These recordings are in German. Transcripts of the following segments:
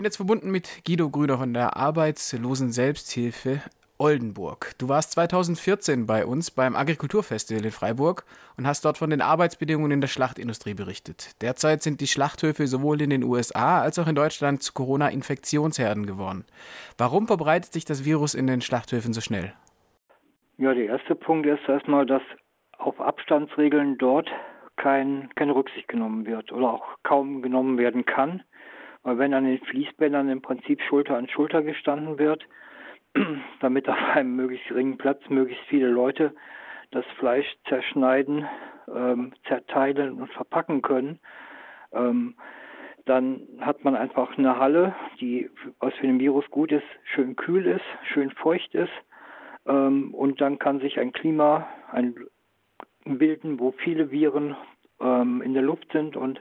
bin jetzt verbunden mit Guido Grüner von der Arbeitslosen Selbsthilfe Oldenburg. Du warst 2014 bei uns beim Agrikulturfestival in Freiburg und hast dort von den Arbeitsbedingungen in der Schlachtindustrie berichtet. Derzeit sind die Schlachthöfe sowohl in den USA als auch in Deutschland zu Corona-Infektionsherden geworden. Warum verbreitet sich das Virus in den Schlachthöfen so schnell? Ja, der erste Punkt ist erstmal, dass auf Abstandsregeln dort kein, keine Rücksicht genommen wird oder auch kaum genommen werden kann. Weil wenn an den Fließbändern im Prinzip Schulter an Schulter gestanden wird, damit auf einem möglichst geringen Platz möglichst viele Leute das Fleisch zerschneiden, ähm, zerteilen und verpacken können, ähm, dann hat man einfach eine Halle, die für den Virus gut ist, schön kühl ist, schön feucht ist ähm, und dann kann sich ein Klima ein, bilden, wo viele Viren ähm, in der Luft sind und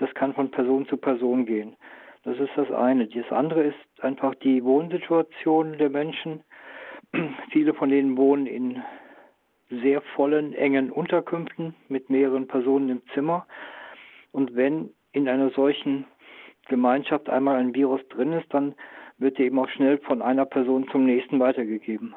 das kann von Person zu Person gehen. Das ist das eine. Das andere ist einfach die Wohnsituation der Menschen. Viele von denen wohnen in sehr vollen, engen Unterkünften mit mehreren Personen im Zimmer. Und wenn in einer solchen Gemeinschaft einmal ein Virus drin ist, dann wird eben auch schnell von einer Person zum nächsten weitergegeben.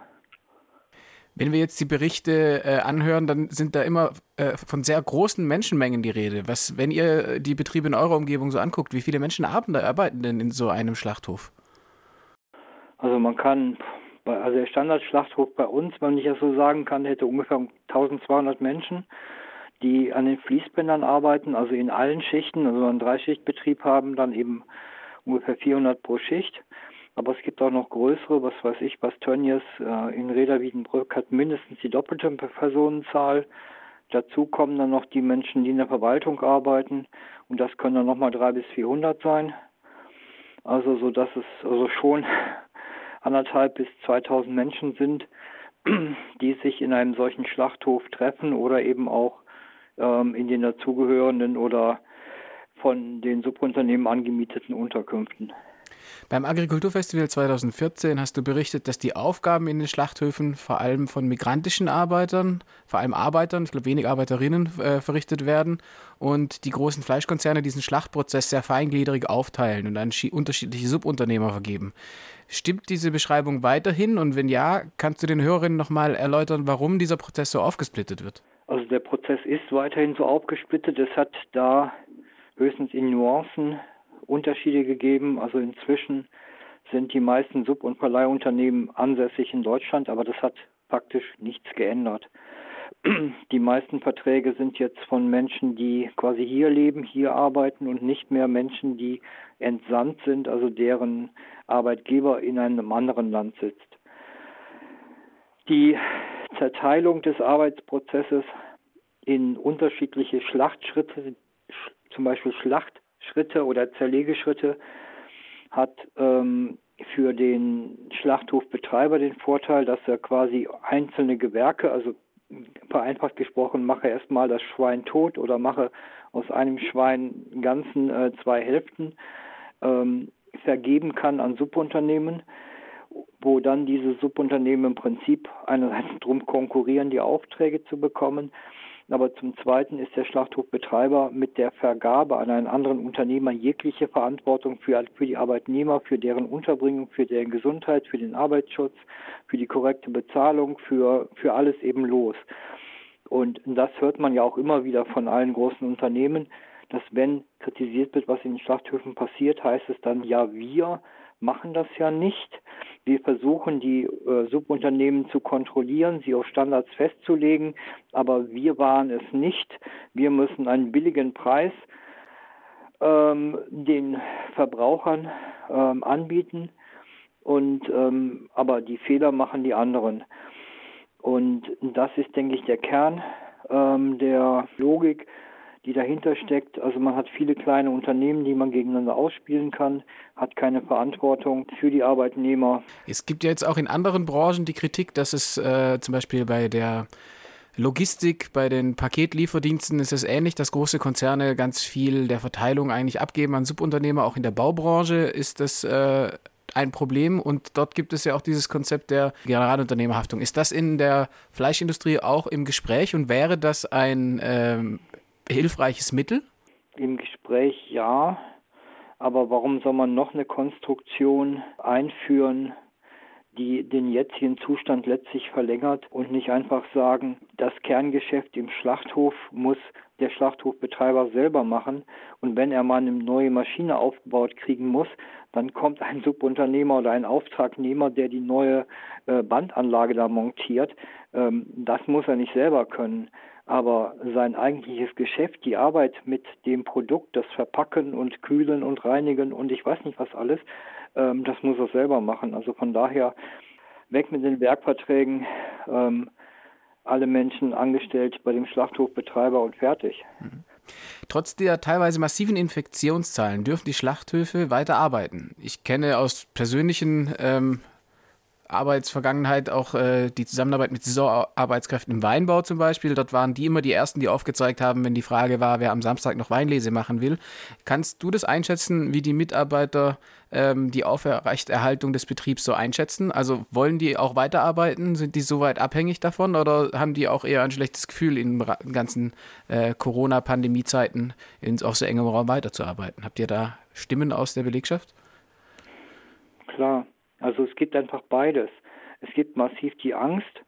Wenn wir jetzt die Berichte äh, anhören, dann sind da immer äh, von sehr großen Menschenmengen die Rede. Was, wenn ihr die Betriebe in eurer Umgebung so anguckt, wie viele Menschen arbeiten denn in so einem Schlachthof? Also man kann, also der Standardschlachthof bei uns, wenn ich das so sagen kann, hätte ungefähr 1200 Menschen, die an den Fließbändern arbeiten, also in allen Schichten, also einen Dreischichtbetrieb haben, dann eben ungefähr 400 pro Schicht. Aber es gibt auch noch größere, was weiß ich, was Tönnies äh, in Reda-Wiedenbrück hat mindestens die doppelte Personenzahl. Dazu kommen dann noch die Menschen, die in der Verwaltung arbeiten und das können dann nochmal drei bis 400 sein. Also so, dass es also schon anderthalb bis 2000 Menschen sind, die sich in einem solchen Schlachthof treffen oder eben auch ähm, in den dazugehörenden oder von den Subunternehmen angemieteten Unterkünften. Beim Agrikulturfestival 2014 hast du berichtet, dass die Aufgaben in den Schlachthöfen vor allem von migrantischen Arbeitern, vor allem Arbeitern, ich glaube wenig Arbeiterinnen, äh, verrichtet werden und die großen Fleischkonzerne diesen Schlachtprozess sehr feingliedrig aufteilen und an unterschiedliche Subunternehmer vergeben. Stimmt diese Beschreibung weiterhin und wenn ja, kannst du den Hörerinnen nochmal erläutern, warum dieser Prozess so aufgesplittet wird? Also der Prozess ist weiterhin so aufgesplittet. Es hat da höchstens in Nuancen Unterschiede gegeben. Also inzwischen sind die meisten Sub- und Verleihunternehmen ansässig in Deutschland, aber das hat faktisch nichts geändert. Die meisten Verträge sind jetzt von Menschen, die quasi hier leben, hier arbeiten und nicht mehr Menschen, die entsandt sind, also deren Arbeitgeber in einem anderen Land sitzt. Die Zerteilung des Arbeitsprozesses in unterschiedliche Schlachtschritte, zum Beispiel Schlacht Schritte oder Zerlegeschritte hat ähm, für den Schlachthofbetreiber den Vorteil, dass er quasi einzelne Gewerke, also vereinfacht gesprochen, mache erstmal das Schwein tot oder mache aus einem Schwein ganzen äh, zwei Hälften, ähm, vergeben kann an Subunternehmen, wo dann diese Subunternehmen im Prinzip einerseits drum konkurrieren, die Aufträge zu bekommen aber zum Zweiten ist der Schlachthofbetreiber mit der Vergabe an einen anderen Unternehmer jegliche Verantwortung für, für die Arbeitnehmer, für deren Unterbringung, für deren Gesundheit, für den Arbeitsschutz, für die korrekte Bezahlung, für, für alles eben los. Und das hört man ja auch immer wieder von allen großen Unternehmen, dass wenn kritisiert wird, was in den Schlachthöfen passiert, heißt es dann, ja, wir machen das ja nicht. Wir versuchen, die äh, Subunternehmen zu kontrollieren, sie auf Standards festzulegen, aber wir waren es nicht. Wir müssen einen billigen Preis ähm, den Verbrauchern ähm, anbieten und ähm, aber die Fehler machen die anderen. Und das ist, denke ich, der Kern ähm, der Logik, die dahinter steckt. Also man hat viele kleine Unternehmen, die man gegeneinander ausspielen kann, hat keine Verantwortung für die Arbeitnehmer. Es gibt ja jetzt auch in anderen Branchen die Kritik, dass es äh, zum Beispiel bei der Logistik, bei den Paketlieferdiensten ist es ähnlich, dass große Konzerne ganz viel der Verteilung eigentlich abgeben an Subunternehmer. Auch in der Baubranche ist das äh, ein Problem und dort gibt es ja auch dieses Konzept der Generalunternehmerhaftung. Ist das in der Fleischindustrie auch im Gespräch und wäre das ein ähm, hilfreiches Mittel? Im Gespräch ja, Aber warum soll man noch eine Konstruktion einführen, die den jetzigen Zustand letztlich verlängert und nicht einfach sagen, das Kerngeschäft im Schlachthof muss der Schlachthofbetreiber selber machen und wenn er mal eine neue Maschine aufgebaut kriegen muss, dann kommt ein Subunternehmer oder ein Auftragnehmer, der die neue äh, Bandanlage da montiert. Ähm, das muss er nicht selber können. Aber sein eigentliches Geschäft, die Arbeit mit dem Produkt, das Verpacken und Kühlen und Reinigen und ich weiß nicht was alles, ähm, das muss er selber machen. Also von daher weg mit den Werkverträgen, ähm, alle Menschen angestellt bei dem Schlachthofbetreiber und fertig. Mhm. Trotz der teilweise massiven Infektionszahlen dürfen die Schlachthöfe weiter arbeiten. Ich kenne aus persönlichen ähm, Arbeitsvergangenheit auch äh, die Zusammenarbeit mit Saisonarbeitskräften im Weinbau zum Beispiel. Dort waren die immer die Ersten, die aufgezeigt haben, wenn die Frage war, wer am Samstag noch Weinlese machen will. Kannst du das einschätzen, wie die Mitarbeiter ähm, die Aufrechterhaltung des Betriebs so einschätzen? Also wollen die auch weiterarbeiten? Sind die soweit abhängig davon oder haben die auch eher ein schlechtes Gefühl, in ganzen äh, Corona-Pandemie-Zeiten auf so engem Raum weiterzuarbeiten? Habt ihr da Stimmen aus der Belegschaft? Klar, also es gibt einfach beides. Es gibt massiv die Angst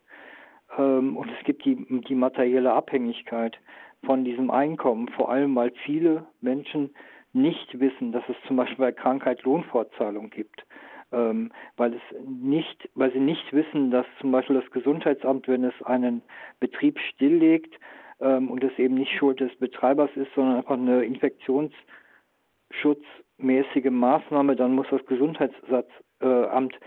ähm, und es gibt die, die materielle Abhängigkeit von diesem Einkommen, vor allem weil viele Menschen nicht wissen, dass es zum Beispiel bei Krankheit Lohnfortzahlung gibt. Ähm, weil es nicht, weil sie nicht wissen, dass zum Beispiel das Gesundheitsamt, wenn es einen Betrieb stilllegt ähm, und es eben nicht Schuld des Betreibers ist, sondern einfach eine infektionsschutzmäßige Maßnahme, dann muss das Gesundheitsamt äh, Amt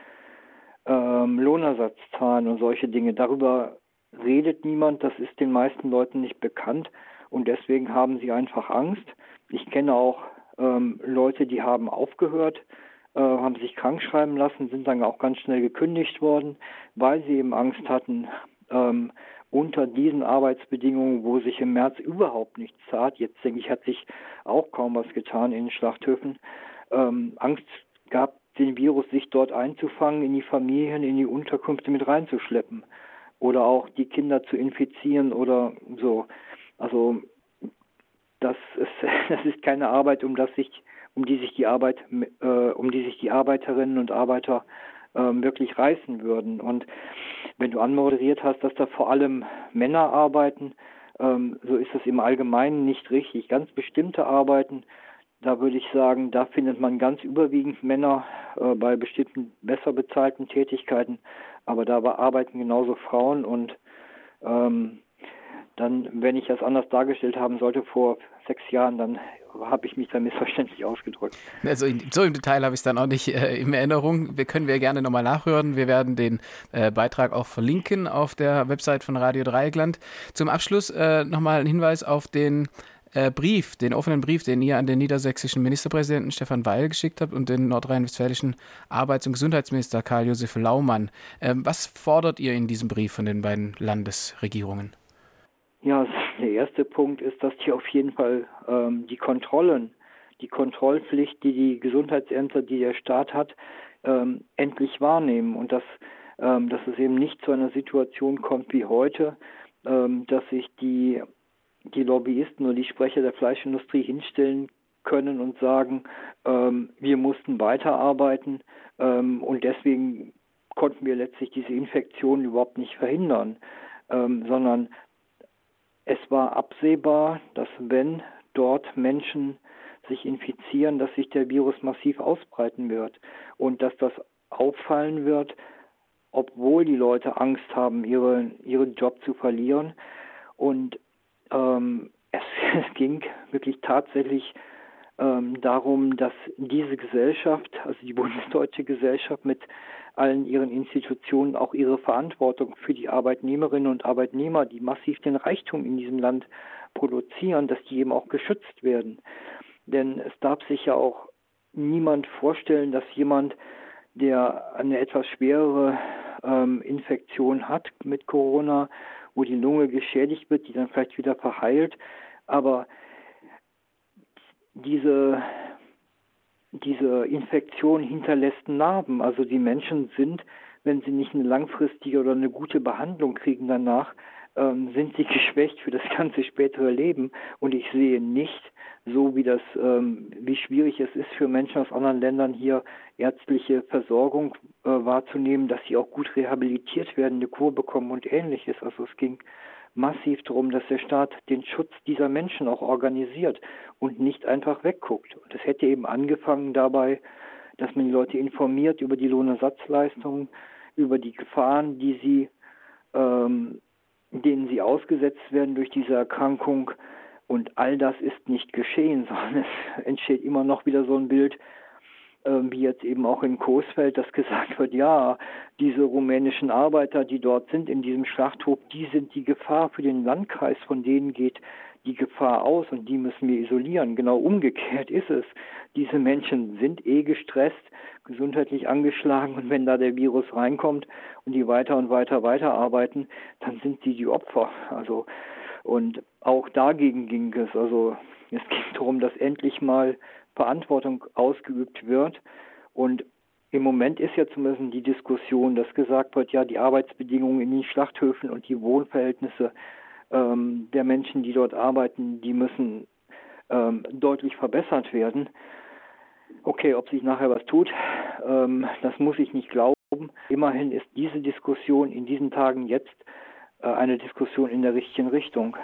ähm, Lohnersatz zahlen und solche Dinge. Darüber redet niemand, das ist den meisten Leuten nicht bekannt und deswegen haben sie einfach Angst. Ich kenne auch ähm, Leute, die haben aufgehört, äh, haben sich krank schreiben lassen, sind dann auch ganz schnell gekündigt worden, weil sie eben Angst hatten, ähm, unter diesen Arbeitsbedingungen, wo sich im März überhaupt nichts tat, jetzt denke ich, hat sich auch kaum was getan in den Schlachthöfen, ähm, Angst gab den Virus sich dort einzufangen, in die Familien, in die Unterkünfte mit reinzuschleppen oder auch die Kinder zu infizieren oder so. Also das ist, das ist keine Arbeit, um das sich, um die sich die Arbeit, äh, um die sich die Arbeiterinnen und Arbeiter äh, wirklich reißen würden. Und wenn du anmoderiert hast, dass da vor allem Männer arbeiten, ähm, so ist das im Allgemeinen nicht richtig. Ganz bestimmte Arbeiten da würde ich sagen, da findet man ganz überwiegend Männer äh, bei bestimmten besser bezahlten Tätigkeiten, aber da arbeiten genauso Frauen und ähm, dann, wenn ich das anders dargestellt haben sollte vor sechs Jahren, dann habe ich mich da missverständlich ausgedrückt. Also so im Detail habe ich es dann auch nicht äh, in Erinnerung. Wir können wir gerne nochmal nachhören. Wir werden den äh, Beitrag auch verlinken auf der Website von Radio Dreieckland. Zum Abschluss äh, nochmal ein Hinweis auf den äh, Brief, den offenen Brief, den ihr an den niedersächsischen Ministerpräsidenten Stefan Weil geschickt habt und den nordrhein-westfälischen Arbeits- und Gesundheitsminister Karl-Josef Laumann. Ähm, was fordert ihr in diesem Brief von den beiden Landesregierungen? Ja, der erste Punkt ist, dass die auf jeden Fall ähm, die Kontrollen, die Kontrollpflicht, die die Gesundheitsämter, die der Staat hat, ähm, endlich wahrnehmen und dass, ähm, dass es eben nicht zu einer Situation kommt wie heute, ähm, dass sich die die Lobbyisten oder die Sprecher der Fleischindustrie hinstellen können und sagen, ähm, wir mussten weiterarbeiten ähm, und deswegen konnten wir letztlich diese Infektion überhaupt nicht verhindern, ähm, sondern es war absehbar, dass wenn dort Menschen sich infizieren, dass sich der Virus massiv ausbreiten wird und dass das auffallen wird, obwohl die Leute Angst haben, ihre, ihren Job zu verlieren. Und ähm, es, ging wirklich tatsächlich ähm, darum, dass diese Gesellschaft, also die bundesdeutsche Gesellschaft mit allen ihren Institutionen auch ihre Verantwortung für die Arbeitnehmerinnen und Arbeitnehmer, die massiv den Reichtum in diesem Land produzieren, dass die eben auch geschützt werden. Denn es darf sich ja auch niemand vorstellen, dass jemand, der eine etwas schwerere ähm, Infektion hat mit Corona, wo die Lunge geschädigt wird, die dann vielleicht wieder verheilt. Aber diese, diese Infektion hinterlässt Narben. Also die Menschen sind, wenn sie nicht eine langfristige oder eine gute Behandlung kriegen danach, ähm, sind sie geschwächt für das ganze spätere Leben. Und ich sehe nicht, so wie das, ähm, wie schwierig es ist für Menschen aus anderen Ländern hier ärztliche Versorgung äh, wahrzunehmen, dass sie auch gut rehabilitiert werden, eine Kur bekommen und ähnliches. Also es ging massiv darum, dass der Staat den Schutz dieser Menschen auch organisiert und nicht einfach wegguckt. Und es hätte eben angefangen dabei, dass man die Leute informiert über die Lohnersatzleistungen, über die Gefahren, die sie, ausgesetzt werden durch diese Erkrankung. Und all das ist nicht geschehen, sondern es entsteht immer noch wieder so ein Bild, wie jetzt eben auch in Coesfeld, dass gesagt wird, ja, diese rumänischen Arbeiter, die dort sind in diesem Schlachthof, die sind die Gefahr für den Landkreis, von denen geht die Gefahr aus und die müssen wir isolieren. Genau umgekehrt ist es. Diese Menschen sind eh gestresst, gesundheitlich angeschlagen und wenn da der Virus reinkommt und die weiter und weiter weiterarbeiten, dann sind sie die Opfer. Also und auch dagegen ging es. Also es ging darum, dass endlich mal Verantwortung ausgeübt wird. Und im Moment ist ja zumindest die Diskussion, dass gesagt wird, ja, die Arbeitsbedingungen in den Schlachthöfen und die Wohnverhältnisse ähm, der Menschen, die dort arbeiten, die müssen ähm, deutlich verbessert werden. Okay, ob sich nachher was tut, ähm, das muss ich nicht glauben. Immerhin ist diese Diskussion in diesen Tagen jetzt äh, eine Diskussion in der richtigen Richtung.